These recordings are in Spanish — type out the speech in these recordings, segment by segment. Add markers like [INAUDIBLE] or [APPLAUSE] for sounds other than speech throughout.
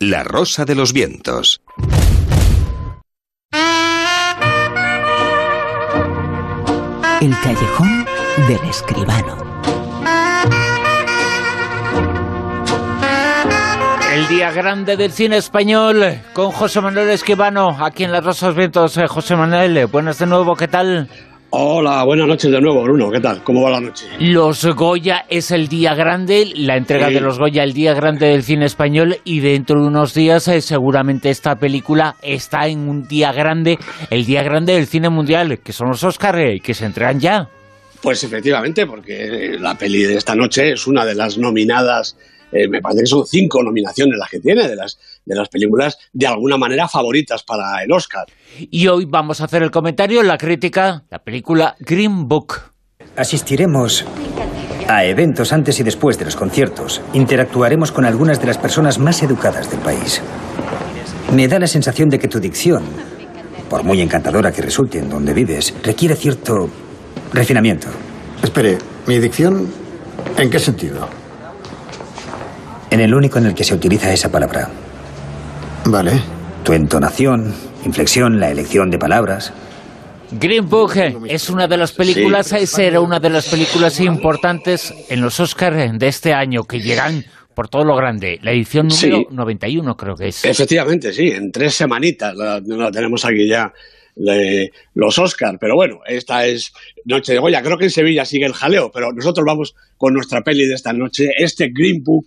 La Rosa de los Vientos. El callejón del escribano. El día grande del cine español con José Manuel Escribano, aquí en Las Rosas Vientos. Eh, José Manuel, buenas de nuevo, ¿qué tal? Hola, buenas noches de nuevo, Bruno. ¿Qué tal? ¿Cómo va la noche? Los Goya es el día grande, la entrega Sí. de los Goya, el día grande del cine español y dentro de unos días eh, seguramente esta película está en un día grande, el día grande del cine mundial, que son los Oscar, eh, que se entregan ya. Pues efectivamente, porque la peli de esta noche es una de las nominadas, eh, me parece que son cinco nominaciones las que tiene, de las, de las películas de alguna manera favoritas para el Oscar. Y hoy vamos a hacer el comentario, la crítica, la película Green Book. Asistiremos a eventos antes y después de los conciertos. Interactuaremos con algunas de las personas más educadas del país. Me da la sensación de que tu dicción, por muy encantadora que resulte en donde vives, requiere cierto refinamiento. Espere, ¿mi dicción en qué sentido? En el único en el que se utiliza esa palabra. Vale. Tu entonación, inflexión, la elección de palabras. Green Book eh, es una de las películas, eh, será una de las películas importantes en los Oscars de este año, que llegan por todo lo grande. La edición número Sí. 91 creo que es. Efectivamente, sí, en tres semanitas la, la tenemos aquí ya le- los Oscar. Pero bueno, esta es Noche de Goya. Creo que en Sevilla sigue el jaleo, pero nosotros vamos con nuestra peli de esta noche, este Green Book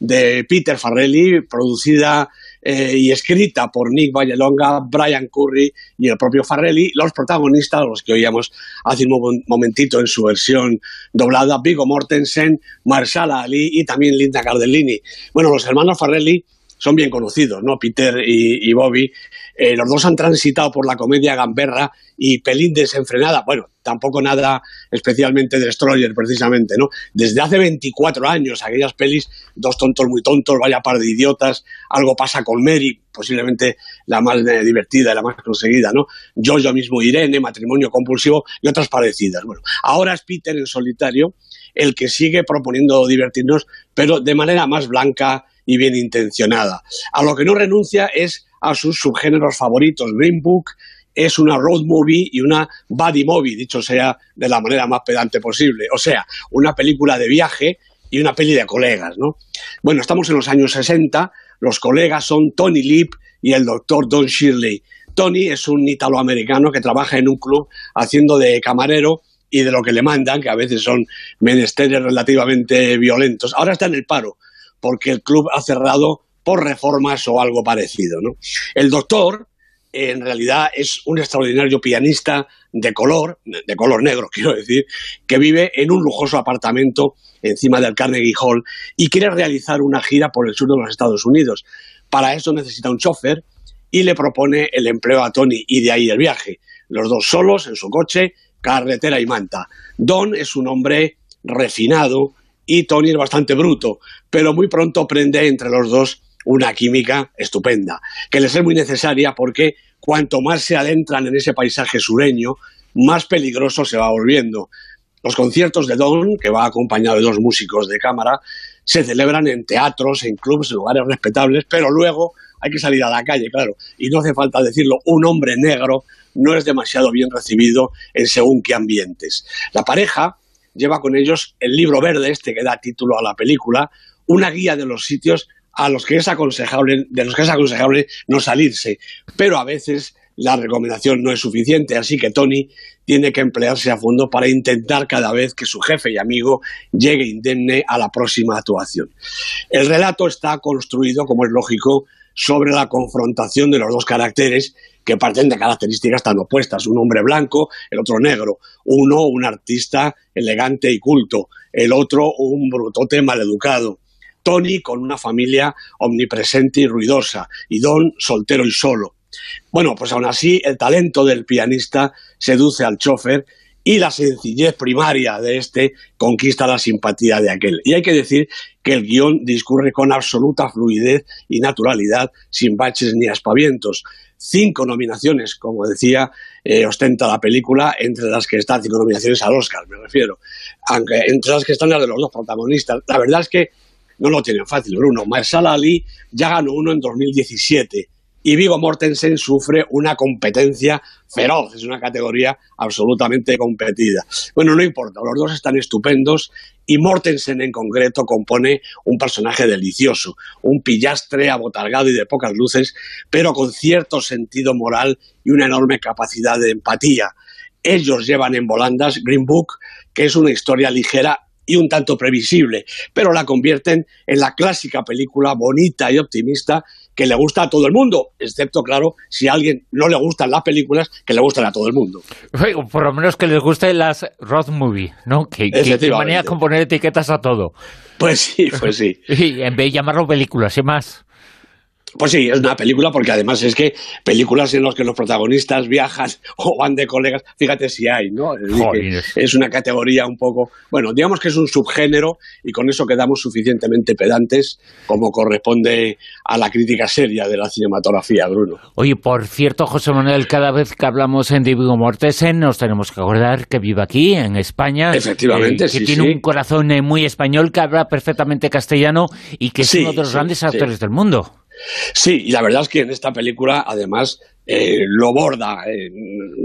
de Peter Farrelly, producida eh, y escrita por Nick Vallelonga, Brian Curry y el propio Farrelly, los protagonistas, los que oíamos hace un mo- momentito en su versión doblada, Viggo Mortensen, Marshala Ali y también Linda Cardellini. Bueno, los hermanos Farrelly son bien conocidos, ¿no? Peter y, Bobby. Eh, los dos han transitado por la comedia gamberra y pelín desenfrenada. Bueno, tampoco nada especialmente destroyer, precisamente, ¿no? Desde hace 24 años, aquellas pelis, dos tontos muy tontos, vaya par de idiotas, algo pasa con Mary, posiblemente la más eh, divertida la más conseguida, ¿no? Yo, yo mismo, Irene, matrimonio compulsivo y otras parecidas. Bueno, ahora es Peter en solitario el que sigue proponiendo divertirnos, pero de manera más blanca y bien intencionada. A lo que no renuncia es a sus subgéneros favoritos. Green Book es una road movie y una buddy movie, dicho sea de la manera más pedante posible. O sea, una película de viaje y una peli de colegas, ¿no? Bueno, estamos en los años 60, los colegas son Tony Lip y el doctor Don Shirley. Tony es un italoamericano que trabaja en un club haciendo de camarero y de lo que le mandan, que a veces son menesteres relativamente violentos. Ahora está en el paro, porque el club ha cerrado por reformas o algo parecido. El doctor, en realidad, es un extraordinario pianista de color, de color negro, [LAUGHS] quiero decir, que vive en un lujoso apartamento encima del Carnegie Hall y quiere realizar una gira por el sur de los Estados Unidos. Para eso necesita un chofer y le propone el empleo a Tony y de ahí el viaje. Los dos solos en su coche, carretera y manta. Don es un hombre refinado y Tony es bastante bruto, pero muy pronto prende entre los dos una química estupenda, que les es muy necesaria porque cuanto más se adentran en ese paisaje sureño, más peligroso se va volviendo. Los conciertos de Don, que va acompañado de dos músicos de cámara, se celebran en teatros, en clubes, en lugares respetables, pero luego hay que salir a la calle, claro. Y no hace falta decirlo, un hombre negro no es demasiado bien recibido en según qué ambientes. La pareja lleva con ellos el libro verde, este que da título a la película, una guía de los sitios a los que es aconsejable, de los que es aconsejable no salirse, pero a veces la recomendación no es suficiente, así que Tony tiene que emplearse a fondo para intentar cada vez que su jefe y amigo llegue indemne a la próxima actuación. El relato está construido, como es lógico, sobre la confrontación de los dos caracteres que parten de características tan opuestas, un hombre blanco, el otro negro, uno un artista elegante y culto, el otro un brutote maleducado. Tony con una familia omnipresente y ruidosa, y Don soltero y solo. Bueno, pues aún así el talento del pianista seduce al chofer y la sencillez primaria de este conquista la simpatía de aquel. Y hay que decir que el guion discurre con absoluta fluidez y naturalidad, sin baches ni aspavientos. Cinco nominaciones, como decía, eh, ostenta la película, entre las que están cinco nominaciones al Oscar, me refiero, aunque entre las que están las de los dos protagonistas. La verdad es que no lo tienen fácil, Bruno. Mahershala Ali ya ganó uno en 2017 y Vigo Mortensen sufre una competencia feroz, es una categoría absolutamente competida. Bueno, no importa, los dos están estupendos y Mortensen en concreto compone un personaje delicioso, un pillastre abotargado y de pocas luces, pero con cierto sentido moral y una enorme capacidad de empatía. Ellos llevan en volandas Green Book, que es una historia ligera y un tanto previsible, pero la convierten en la clásica película bonita y optimista que le gusta a todo el mundo, excepto, claro, si a alguien no le gustan las películas, que le gustan a todo el mundo. Por lo menos que les gusten las road movie, ¿no? Que, que manera con poner etiquetas a todo. Pues sí, pues sí. [LAUGHS] Y en vez de llamarlo películas, y más. Pues sí, es una película porque además es que películas en las que los protagonistas viajan [LAUGHS] o van de colegas, fíjate si hay, ¿no? Es una categoría un poco, bueno, digamos que es un subgénero y con eso quedamos suficientemente pedantes como corresponde a la crítica seria de la cinematografía, Bruno. Oye, por cierto, José Manuel, cada vez que hablamos en Divigo Mortesen nos tenemos que acordar que vive aquí, en España. Efectivamente, eh, Que tiene un corazón eh, muy español, que habla perfectamente castellano y que es uno de los grandes actores del mundo. Sí, y la verdad es que en esta película, además, eh, lo borda. Eh,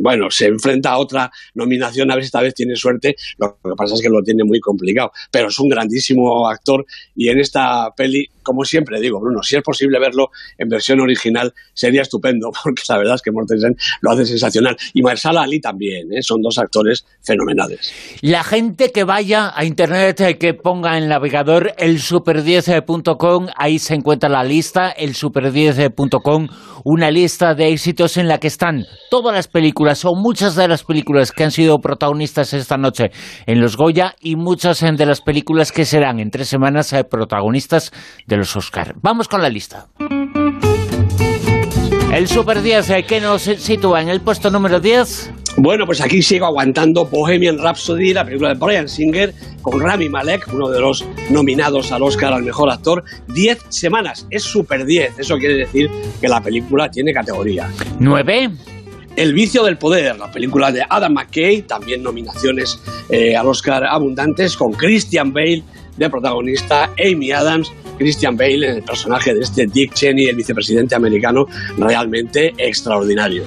bueno, se enfrenta a otra nominación, a ver si esta vez tiene suerte. Lo que pasa es que lo tiene muy complicado. Pero es un grandísimo actor y en esta peli, como siempre digo, Bruno, si es posible verlo en versión original, sería estupendo, [LAUGHS] porque la verdad es que Mortensen lo hace sensacional. Y Marsala Ali también, ¿eh? son dos actores fenomenales. La gente que vaya a internet, que ponga en navegador el super10.com, ahí se encuentra la lista, el super10.com, una lista de en la que están todas las películas o muchas de las películas que han sido protagonistas esta noche en los Goya y muchas de las películas que serán en tres semanas eh, protagonistas de los Oscar. Vamos con la lista. El Super 10 eh, que nos sitúa en el puesto número 10. Bueno, pues aquí sigo aguantando Bohemian Rhapsody, la película de Brian Singer, con Rami Malek, uno de los nominados al Oscar al mejor actor. Diez semanas, es super diez. Eso quiere decir que la película tiene categoría. Nueve. El vicio del poder, la película de Adam McKay, también nominaciones eh, al Oscar abundantes, con Christian Bale de protagonista, Amy Adams, Christian Bale en el personaje de este Dick Cheney, el vicepresidente americano, realmente extraordinario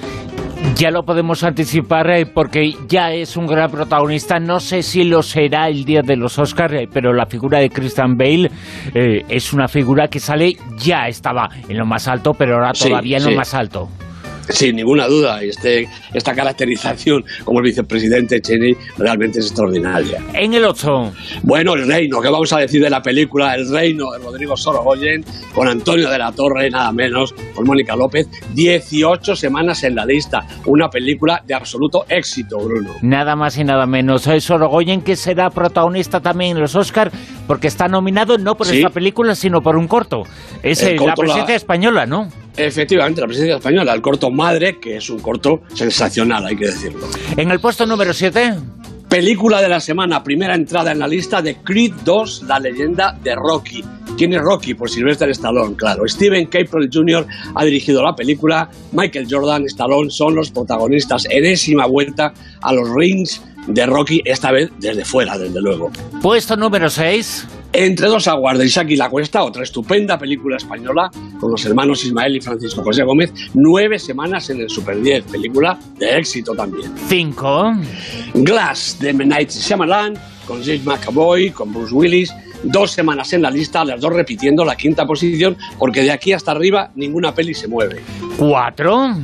ya lo podemos anticipar eh, porque ya es un gran protagonista. No sé si lo será el día de los Oscars, eh, pero la figura de Christian Bale eh, es una figura que sale, ya estaba en lo más alto, pero ahora todavía en lo más alto. Sin ninguna duda, este, esta caracterización como el vicepresidente Cheney realmente es extraordinaria. En el 8. Bueno, El Reino, ¿qué vamos a decir de la película El Reino de Rodrigo Sorogoyen con Antonio de la Torre, nada menos, con Mónica López? 18 semanas en la lista. Una película de absoluto éxito, Bruno. Nada más y nada menos. Soy Sorogoyen que será protagonista también en los Oscars porque está nominado no por esta película, sino por un corto. Es la presencia española, ¿no? Efectivamente, la presencia española, el corto Madre, que es un corto sensacional, hay que decirlo. En el puesto número 7. Película de la semana, primera entrada en la lista de Creed 2, la leyenda de Rocky. ¿Quién es Rocky? Pues Sylvester Stallone, claro. Steven Caple Jr. ha dirigido la película. Michael Jordan, Stallone son los protagonistas. Enésima vuelta a los rings de Rocky, esta vez desde fuera, desde luego. Puesto número 6. Entre dos aguas de Isaac y la Cuesta, otra estupenda película española con los hermanos Ismael y Francisco José Gómez, nueve semanas en el Super 10, película de éxito también. Cinco. Glass de M. Night Shyamalan, con James McAvoy, con Bruce Willis, dos semanas en la lista, las dos repitiendo la quinta posición, porque de aquí hasta arriba ninguna peli se mueve. Cuatro.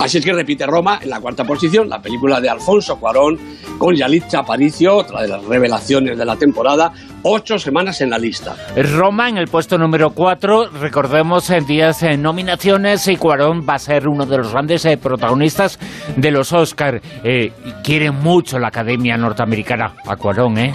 Así es que repite Roma en la cuarta posición, la película de Alfonso Cuarón con Yalitza Aparicio, otra de las revelaciones de la temporada, ocho semanas en la lista. Roma en el puesto número cuatro, recordemos en días en nominaciones y Cuarón va a ser uno de los grandes eh, protagonistas de los Oscar. Eh, quiere mucho la Academia Norteamericana a Cuarón, ¿eh?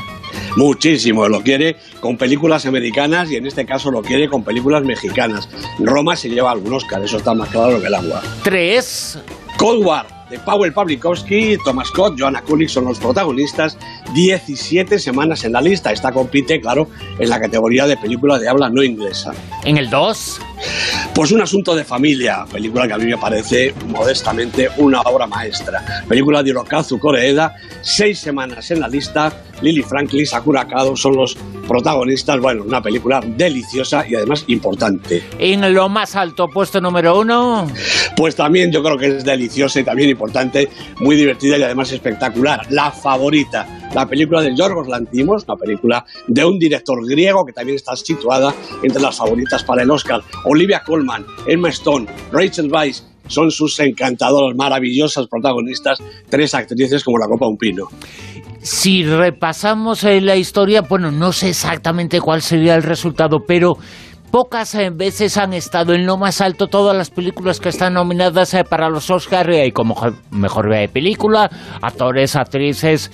Muchísimo, lo quiere con películas americanas y en este caso lo quiere con películas mexicanas. Roma se lleva algún Oscar, eso está más claro que el agua. Tres. Cold War, de Powell Pawlikowski, Thomas Scott, Joanna Kulig son los protagonistas. 17 semanas en la lista. Esta compite, claro, en la categoría de película de habla no inglesa. ¿En el 2? Pues un asunto de familia, película que a mí me parece modestamente una obra maestra. Película de Hirokazu Koreeda, seis semanas en la lista, Lily Franklin, Sakura Kado son los protagonistas. Bueno, una película deliciosa y además importante. En lo más alto, puesto número uno. Pues también yo creo que es deliciosa y también importante, muy divertida y además espectacular. La favorita, la película de Yorgos Lantimos, una película de un director griego que también está situada entre las favoritas para el Oscar. Olivia Colman, Emma Stone, Rachel Weisz, son sus encantadoras, maravillosas protagonistas, tres actrices como la copa un pino. Si repasamos eh, la historia, bueno, no sé exactamente cuál sería el resultado, pero pocas eh, veces han estado en lo más alto todas las películas que están nominadas eh, para los Oscars y como mejor película, actores, actrices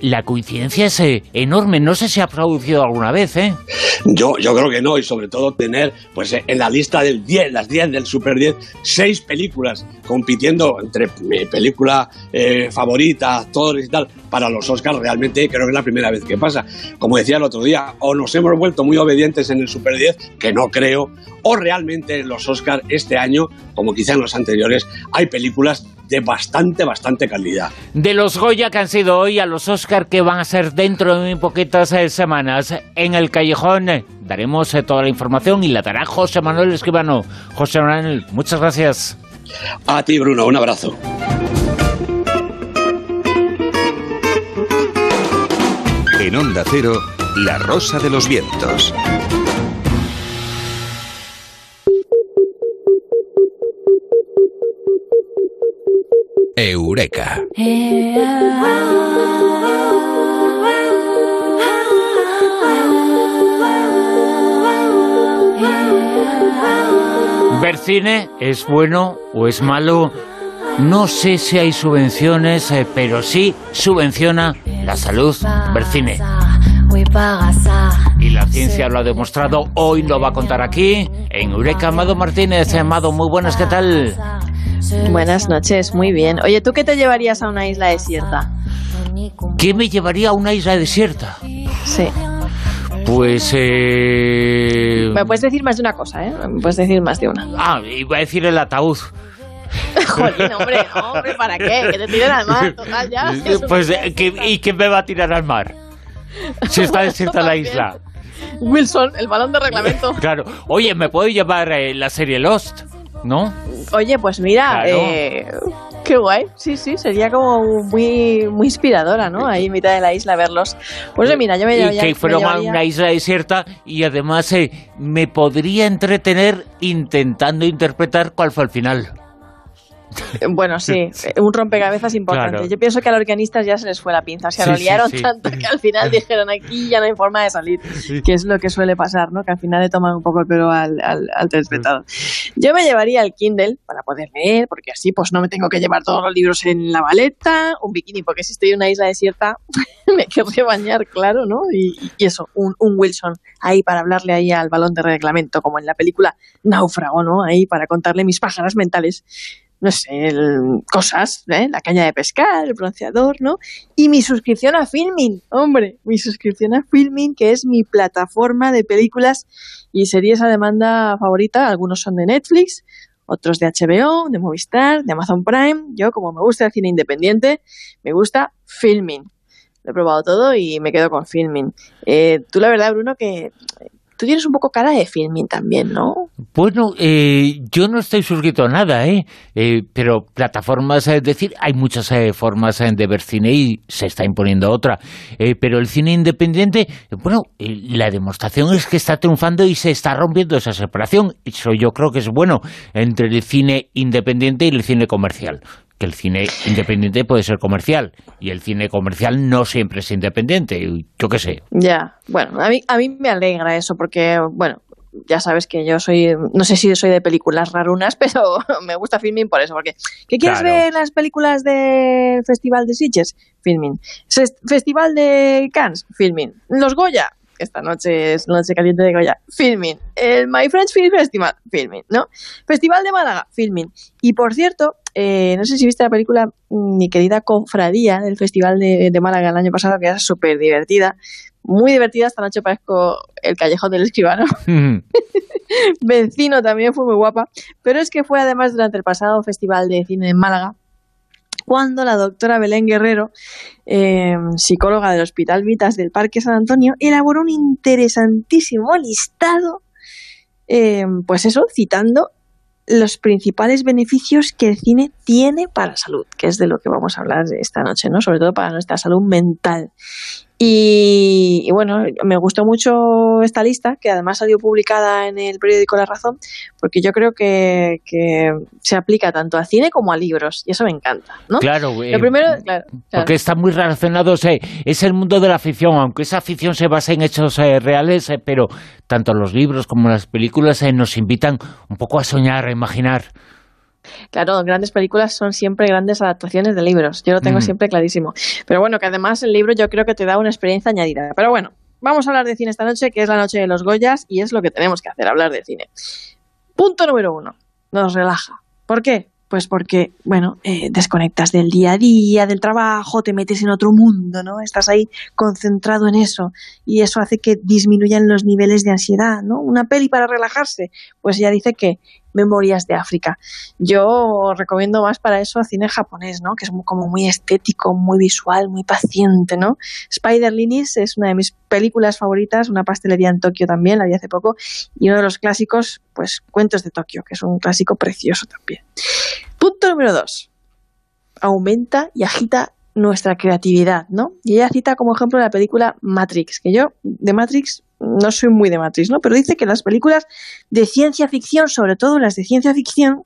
la coincidencia es eh, enorme. No sé si ha producido alguna vez, ¿eh? Yo, yo creo que no, y sobre todo tener pues eh, en la lista del 10, las 10 del Super 10, seis películas compitiendo entre mi película eh, favorita, actores y tal, para los Oscars, realmente creo que es la primera vez que pasa. Como decía el otro día, o nos hemos vuelto muy obedientes en el Super 10, que no creo, o realmente en los Oscars este año, como quizá en los anteriores, hay películas de bastante, bastante calidad. De los Goya que han sido hoy a los Oscar que van a ser dentro de muy poquitas eh, semanas en el Callejón, eh, daremos eh, toda la información y la dará José Manuel Escribano. José Manuel, muchas gracias. A ti, Bruno, un abrazo. En Onda Cero, La Rosa de los Vientos. Eureka. ¿Ver cine es bueno o es malo? No sé si hay subvenciones, eh, pero sí subvenciona la salud ver cine. Y la ciencia lo ha demostrado, hoy lo va a contar aquí, en Eureka. Amado Martínez, Amado, muy buenas, ¿qué tal? Buenas noches, muy bien. Oye, ¿tú qué te llevarías a una isla desierta? ¿Qué me llevaría a una isla desierta? Sí. Pues... Eh... Me puedes decir más de una cosa, ¿eh? Me puedes decir más de una. Ah, iba a decir el ataúd. [LAUGHS] Jolín, hombre, hombre, ¿para qué? Que te tiren al mar, total, ya. [LAUGHS] Pues, ¿y quién me va a tirar al mar? Si está [LAUGHS] desierta la isla. Wilson, el balón de reglamento. Claro. Oye, ¿me puedo llevar eh, la serie Lost? ¿no? Oye, pues mira, eh, qué guay. Sí, sí, sería como muy, muy inspiradora, ¿no? Ahí en mitad de la isla verlos. Pues mira, yo me. Y que fuera una isla desierta y además eh, me podría entretener intentando interpretar cuál fue el final. Bueno, [LAUGHS] sí, un rompecabezas importante. Yo pienso que a los organistas ya se les fue la pinza, o sea, lo liaron tanto que al final [LAUGHS] dijeron aquí ya no hay forma de salir, que es lo que suele pasar, ¿no? Que al final le toman un poco el pelo al, al, al. Yo me llevaría el Kindle para poder leer, porque así pues no me tengo que llevar todos los libros en la maleta, un bikini, porque si estoy en una isla desierta [LAUGHS] me querría bañar, claro, ¿no? Y, eso, un, un Wilson ahí para hablarle ahí al balón de reglamento, como en la película Náufrago, ¿no? Ahí para contarle mis pájaras mentales no sé, cosas, ¿eh? la caña de pescar, el bronceador, ¿no? Y mi suscripción a Filming, hombre, mi suscripción a Filming, que es mi plataforma de películas y series a demanda favorita. Algunos son de Netflix, otros de HBO, de Movistar, de Amazon Prime. Yo, como me gusta el cine independiente, me gusta Filming. Lo he probado todo y me quedo con Filming. Eh, tú, la verdad, Bruno, que Tú tienes un poco cara de filming también, ¿no? Bueno, eh, yo no estoy suscrito a nada, ¿eh? eh pero plataformas, es decir, hay muchas eh, formas de ver cine y se está imponiendo otra. pero el cine independiente, bueno, la demostración es que está triunfando y se está rompiendo esa separación. Eso yo creo que es bueno entre el cine independiente y el cine comercial que el cine independiente puede ser comercial y el cine comercial no siempre es independiente, yo qué sé. Ya, bueno, a mí, a mí me alegra eso porque, bueno, ya sabes que yo soy, no sé si soy de películas rarunas, [LAUGHS] pero me gusta Filming por eso, porque ¿qué quieres ver las películas del Festival de Sitges? Filming. Festival de Cannes, Filming. Los Goya, esta noche es Noche Caliente de Goya, filming. El My French Film Festival, filming, ¿no? Festival de Málaga, filming. Y por cierto, eh, no sé si viste la película Mi querida Confradía del Festival de, Málaga el año pasado, que era súper divertida. muy divertida. Esta noche parezco el callejón del escribano. [LAUGHS] Vecino también fue muy guapa. Pero es que fue además durante el pasado Festival de Cine en Málaga cuando la doctora Belén Guerrero, em, psicóloga del Hospital Vitas del Parque San Antonio, elaboró un interesantísimo listado, em, pues eso, citando los principales beneficios que el cine tiene para la salud, que es de lo que vamos a hablar esta noche, ¿no? Sobre todo para nuestra salud mental. Y, bueno, me gustó mucho esta lista, que además salió publicada en el periódico La Razón, porque yo creo que, se aplica tanto a cine como a libros, y eso me encanta, ¿no? Claro, Lo primero, porque está muy relacionado, es el mundo de la ficción, aunque esa ficción se basa en hechos eh, reales, eh, pero tanto los libros como las películas eh, nos invitan un poco a soñar, a imaginar. Claro, grandes películas son siempre grandes adaptaciones de libros. Yo lo tengo mm. siempre clarísimo. Pero bueno, que además el libro yo creo que te da una experiencia añadida. Pero bueno, vamos a hablar de cine esta noche, que es la noche de los Goyas, y es lo que tenemos que hacer, hablar de cine. Punto número uno. Nos relaja. ¿Por qué? Pues porque, bueno, eh, desconectas del día a día, del trabajo, te metes en otro mundo, ¿no? Estás ahí concentrado en eso y eso hace que disminuyan los niveles de ansiedad, ¿no? Una peli para relajarse, pues ya dice que Memorias de África. Yo recomiendo más para eso cine japonés, ¿no? Que es como muy estético, muy visual, muy paciente, ¿no? Spider Linis es una de mis películas favoritas, una pastelería en Tokio también, la vi hace poco, y uno de los clásicos, pues Cuentos de Tokio, que es un clásico precioso también. Punto número dos. Aumenta y agita nuestra creatividad, ¿no? Y ella cita como ejemplo la película Matrix, que yo de Matrix no soy muy de Matrix, ¿no? Pero dice que las películas de ciencia ficción, sobre todo las de ciencia ficción,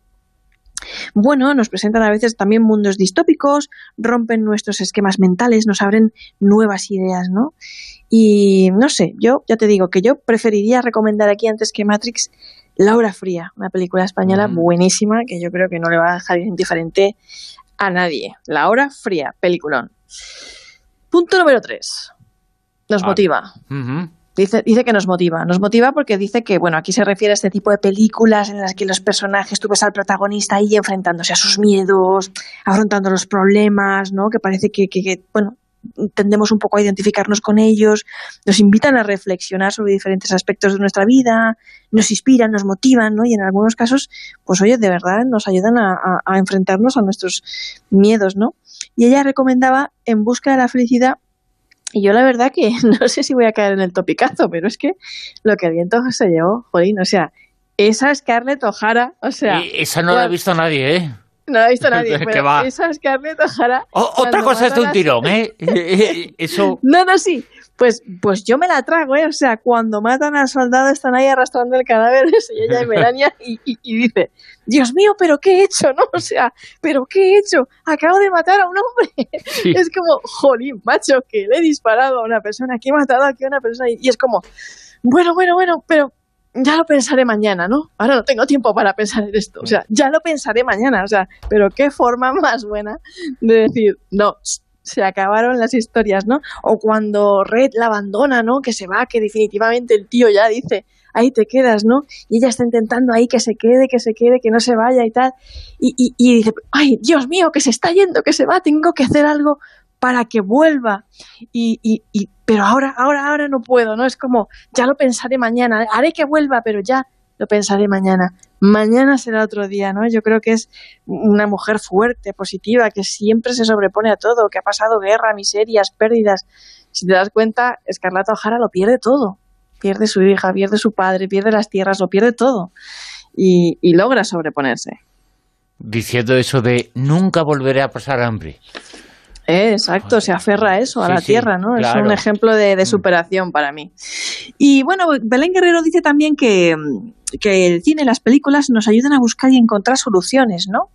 bueno, nos presentan a veces también mundos distópicos, rompen nuestros esquemas mentales, nos abren nuevas ideas, ¿no? Y no sé, yo ya te digo que yo preferiría recomendar aquí antes que Matrix La Hora Fría, una película española mm. buenísima que yo creo que no le va a dejar indiferente a nadie. La Hora Fría, peliculón. Punto número 3. Nos ah. motiva. Dice, dice que nos motiva. Nos motiva porque dice que, bueno, aquí se refiere a este tipo de películas en las que los personajes, tú ves al protagonista ahí enfrentándose a sus miedos, afrontando los problemas, ¿no? Que parece que, bueno, tendemos un poco a identificarnos con ellos, nos invitan a reflexionar sobre diferentes aspectos de nuestra vida, nos inspiran, nos motivan, ¿no? Y en algunos casos, pues oye, de verdad nos ayudan a, a enfrentarnos a nuestros miedos, ¿no? Y ella recomendaba En busca de la felicidad y yo la verdad que [LAUGHS] no sé si voy a caer en el topicazo, pero es que lo que viento se llevó, jolín, o sea, esa Scarlett O'Hara, o sea... esa no la ha visto nadie, ¿eh? No la ha visto nadie, pero esa Scarlett O'Hara... otra cosa es de un tirón, ¿eh? [LAUGHS] Eso... No, no, sí, pues, pues yo me la trago, ¿eh? O sea, cuando matan al soldado están ahí arrastrando el cadáver [LAUGHS] y ella y Melania y, y, dice, Dios mío, pero ¿qué he hecho? ¿No? O sea, ¿pero qué he hecho? Acabo de matar a un hombre. [LAUGHS] Es como, jolín, macho, que le he disparado a una persona, que he matado aquí a una persona y, y es como, bueno, bueno, bueno, pero ya lo pensaré mañana, ¿no? Ahora no tengo tiempo para pensar en esto. O sea, ya lo pensaré mañana. O sea, pero qué forma [LAUGHS] más buena de decir, no, se acabaron las historias, ¿no? O cuando Red la abandona, ¿no? Que se va, que definitivamente el tío ya dice, ahí te quedas, ¿no? Y ella está intentando ahí que se quede, que se quede, que no se vaya y tal. Y, y, dice, ay, Dios mío, que se está yendo, que se va, tengo que hacer algo para que vuelva. Y, y, y, pero ahora, ahora, ahora no puedo, ¿no? Es como, ya lo pensaré mañana, haré que vuelva, pero ya lo pensaré mañana. Mañana será otro día, ¿no? Yo creo que es una mujer fuerte, positiva, que siempre se sobrepone a todo, que ha pasado guerra, miserias, pérdidas. Si te das cuenta, Escarlata O'Hara lo pierde todo. Pierde su hija, pierde su padre, pierde las tierras, lo pierde todo. Y, y logra sobreponerse. Diciendo eso de nunca volveré a pasar hambre. Eh, exacto, se aferra a eso, a la tierra, ¿no? Es un ejemplo de, de, mm. superación para mí. Y bueno, Belén Guerrero dice también que, que el cine y las películas nos ayudan a buscar y encontrar soluciones, ¿no?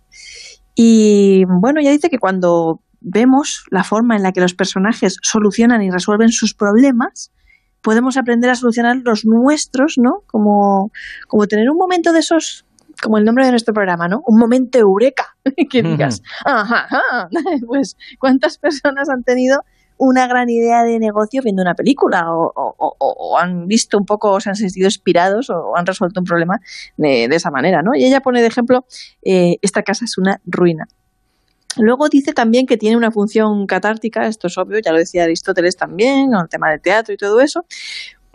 Y bueno, ella dice que cuando vemos la forma en la que los personajes solucionan y resuelven sus problemas, podemos aprender a solucionar los nuestros, ¿no? Como, como tener un momento de esos como el nombre de nuestro programa, ¿no? Un momento eureka, [LAUGHS] que digas, ajá, [LAUGHS] pues ¿cuántas personas han tenido una gran idea de negocio viendo una película o, han visto un poco, o se han sentido inspirados o han resuelto un problema de, esa manera, ¿no? Y ella pone de ejemplo, eh, esta casa es una ruina. Luego dice también que tiene una función catártica, esto es obvio, ya lo decía Aristóteles también, con el tema del teatro y todo eso,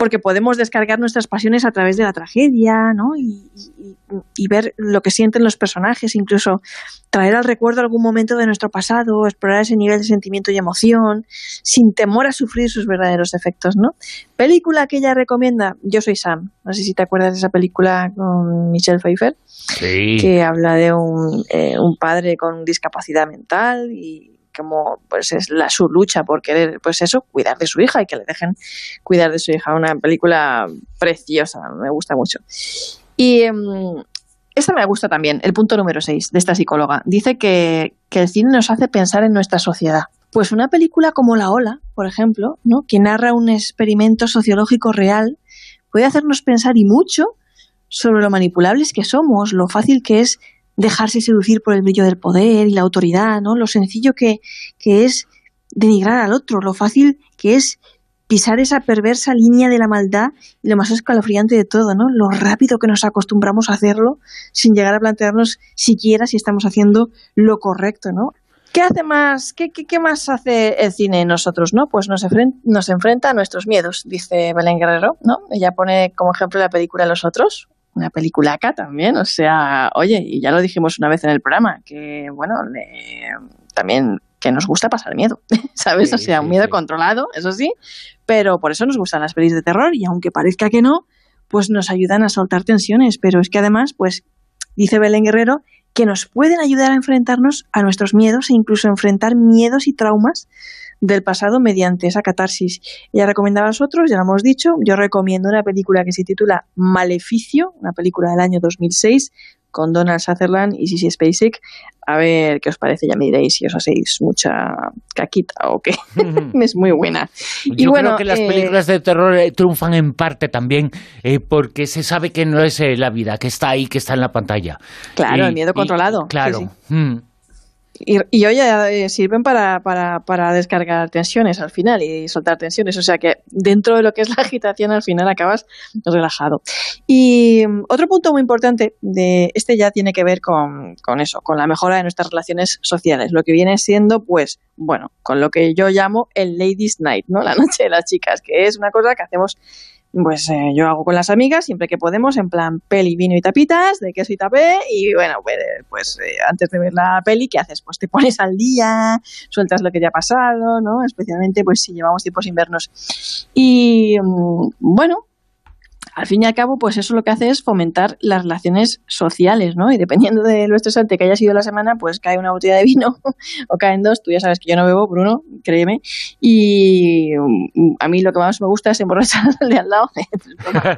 porque podemos descargar nuestras pasiones a través de la tragedia, ¿no? Y, ver lo que sienten los personajes, incluso traer al recuerdo algún momento de nuestro pasado, explorar ese nivel de sentimiento y emoción, sin temor a sufrir sus verdaderos efectos, ¿no? Película que ella recomienda, Yo soy Sam. No sé si te acuerdas de esa película con Michelle Pfeiffer, sí. que habla de un, eh, un padre con discapacidad mental y como pues es la su lucha por querer pues eso cuidar de su hija y que le dejen cuidar de su hija. Una película preciosa me gusta mucho. Y um, esta me gusta también el punto número 6 de esta psicóloga. Dice que, que el cine nos hace pensar en nuestra sociedad. Pues una película como La Ola por ejemplo no que narra un experimento sociológico real puede hacernos pensar y mucho sobre lo manipulables que somos, lo fácil que es dejarse seducir por el brillo del poder y la autoridad, ¿no? Lo sencillo que, que es denigrar al otro, lo fácil que es pisar esa perversa línea de la maldad y lo más escalofriante de todo, ¿no? Lo rápido que nos acostumbramos a hacerlo sin llegar a plantearnos siquiera si estamos haciendo lo correcto, ¿no? ¿Qué hace más, qué, qué, qué más hace el cine nosotros, no? Pues nos, nos enfrenta a nuestros miedos, dice Belén Guerrero, ¿no? Ella pone como ejemplo la película Los Otros, una película acá también, o sea, oye, y ya lo dijimos una vez en el programa, que bueno, también que nos gusta pasar miedo, [LAUGHS] ¿sabes? o sea, un miedo controlado, eso sí, pero por eso nos gustan las pelis de terror y aunque parezca que no, pues nos ayudan a soltar tensiones, pero es que además, pues, dice Belén Guerrero, que nos pueden ayudar a enfrentarnos a nuestros miedos e incluso enfrentar miedos y traumas del pasado mediante esa catarsis. Ella recomendaba a nosotros, ya lo hemos dicho, yo recomiendo una película que se titula Maleficio, una película del año 2006 con Donald Sutherland y Sissy Spacek. A ver qué os parece, ya me diréis si os hacéis mucha caquita o qué. [LAUGHS] es muy buena. Yo y bueno, creo que las eh, películas de terror eh, triunfan en parte también eh, porque se sabe que no es la vida, que está ahí, que está en la pantalla. Claro, el miedo controlado. claro. Mm. Y, y hoy eh, sirven para, para, para, descargar tensiones al final y soltar tensiones. O sea que dentro de lo que es la agitación al final acabas relajado. Y mm, otro punto muy importante de este ya tiene que ver con, con eso, con la mejora de nuestras relaciones sociales. Lo que viene siendo, pues, bueno, con lo que yo llamo el Ladies Night, ¿no? La [LAUGHS] noche de las chicas, que es una cosa que hacemos pues eh, yo hago con las amigas siempre que podemos, en plan peli, vino y tapitas, de queso y tapé, y bueno, pues, pues eh, antes de ver la peli, ¿qué haces? Pues te pones al día, sueltas lo que te ha pasado, ¿no? Especialmente pues si llevamos tiempo sin vernos. Y mm, bueno, al fin y al cabo, pues eso lo que hace es fomentar las relaciones sociales, ¿no? Y dependiendo de lo estresante que haya sido la semana, pues cae una botella de vino [LAUGHS] o caen dos. Tú ya sabes que yo no bebo, Bruno, créeme. Y mm, a mí lo que más me gusta es emborrachar [LAUGHS] al lado. [LAUGHS]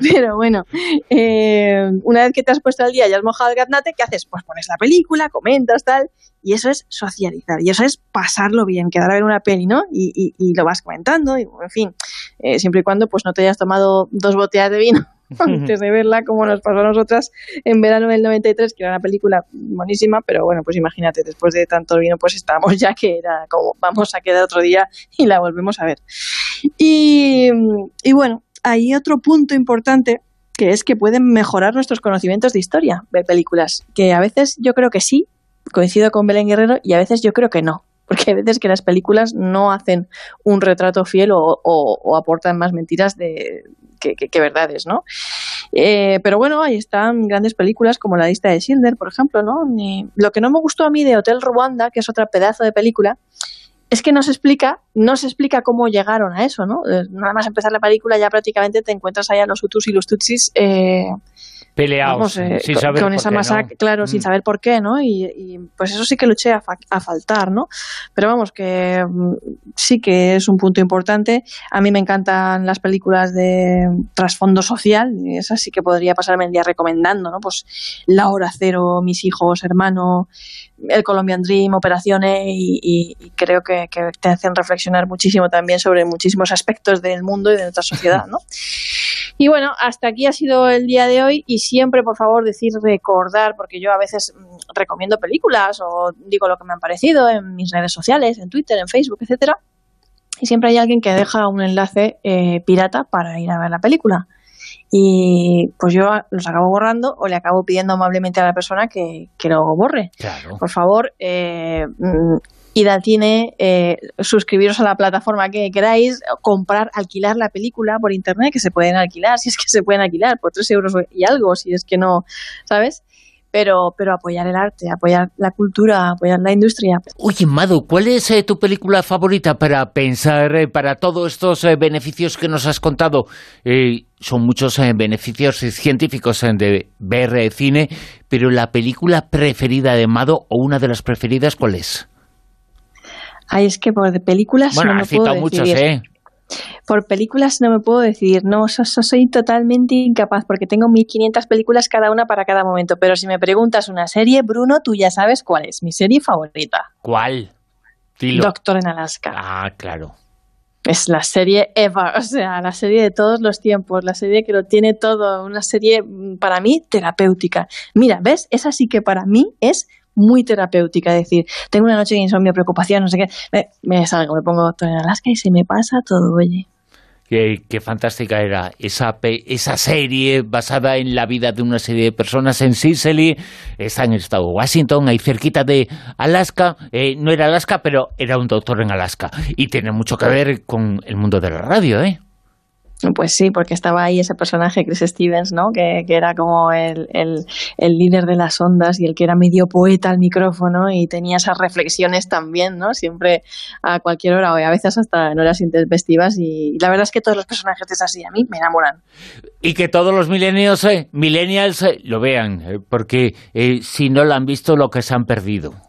Pero bueno, eh, una vez que te has puesto al día y has mojado el gaznate, ¿qué haces? Pues pones la película, comentas, tal, y eso es socializar, y eso es pasarlo bien, quedar a ver una peli, ¿no? Y, y, lo vas comentando, y en fin, eh, siempre y cuando pues no te hayas tomado dos botellas de vino [LAUGHS] antes de verla, como nos pasó a nosotras en verano del 93, que era una película buenísima, pero bueno, pues imagínate, después de tanto vino, pues estábamos ya que era como, vamos a quedar otro día y la volvemos a ver. Y, y bueno, hay otro punto importante que es que pueden mejorar nuestros conocimientos de historia, ver películas, que a veces yo creo que sí, coincido con Belén Guerrero y a veces yo creo que no. [LAUGHS] Porque hay veces que las películas no hacen un retrato fiel o, aportan más mentiras de, que, verdades, ¿no? Eh, pero bueno, ahí están grandes películas como La lista de Schindler, por ejemplo, ¿no? lo que no me gustó a mí de Hotel Rwanda, que es otra pedazo de película, es que no se explica, no se explica cómo llegaron a eso, ¿no? Eh, nada más empezar la película ya prácticamente te encuentras allá los Hutus y los Tutsis eh, peleados eh, sin saber con, esa masacre, claro, sin mm. saber por qué, ¿no? Y, pues eso sí que lo eché a, faltar, ¿no? Pero vamos, que mm, sí que es un punto importante. A mí me encantan las películas de trasfondo social, y esas sí que podría pasarme el día recomendando, ¿no? Pues La Hora Cero, Mis Hijos, Hermano, El Colombian Dream, Operaciones, y, creo que, que, te hacen reflexionar muchísimo también sobre muchísimos aspectos del mundo y de nuestra sociedad, ¿no? [LAUGHS] Y bueno, hasta aquí ha sido el día de hoy y siempre, por favor, decir recordar, porque yo a veces mm, recomiendo películas o digo lo que me han parecido en mis redes sociales, en Twitter, en Facebook, etcétera, y siempre hay alguien que deja un enlace eh, pirata para ir a ver la película. y pues yo los acabo borrando o le acabo pidiendo amablemente a la persona que, que lo borre. Por favor, eh, id al cine, eh, suscribiros a la plataforma que queráis, comprar, alquilar la película por internet, que se pueden alquilar, si es que se pueden alquilar, por 3 euros y algo, si es que no, ¿sabes? pero, pero apoyar el arte, apoyar la cultura, apoyar la industria. Oye, Mado, ¿cuál es eh, tu película favorita para pensar, eh, para todos estos eh, beneficios que nos has contado? son muchos beneficios científicos de ver cine, pero la película preferida de Mado o una de las preferidas, ¿cuál es? Ay, es que por películas bueno, no me puedo muchas, ¿eh? Por películas no me puedo decir, no, soy totalmente incapaz porque tengo 1500 películas cada una para cada momento. Pero si me preguntas una serie, Bruno, tú ya sabes cuál es mi serie favorita. ¿Cuál? Doctor en Alaska. Ah, claro. Es la serie ever, o sea, la serie de todos los tiempos, la serie que lo tiene todo, una serie mm, para mí terapéutica. Mira, ¿ves? Esa sí que para mí es muy terapéutica. Decir, tengo una noche de insomnio, preocupación, no sé qué, me, salgo, me pongo doctor en Alaska y se me pasa todo, oye. Qué, fantástica era esa, esa serie basada en la vida de una serie de personas en Sicily. Está en el estado de Washington, ahí cerquita de Alaska. Eh, no era Alaska, pero era un doctor en Alaska. Y tiene mucho que ver con el mundo de la radio, ¿eh? Pues sí, porque estaba ahí ese personaje, Chris Stevens, ¿no? Que, era como el, líder de las ondas y el que era medio poeta al micrófono y tenía esas reflexiones también, ¿no? Siempre a cualquier hora o a veces hasta en horas intempestivas y, la verdad es que todos los personajes de esa serie a mí me enamoran. Y que todos los millennials, eh, millennials eh, lo vean, eh, porque si no lo han visto, lo que se han perdido.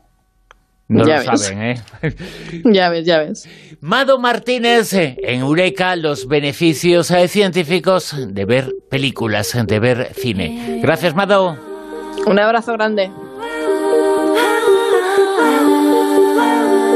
No lo saben, ¿eh? [LAUGHS] ya ves, ya ves. Mado Martínez, en Eureka, los beneficios eh, científicos de ver películas, de ver cine. Gracias, Mado. Un abrazo grande.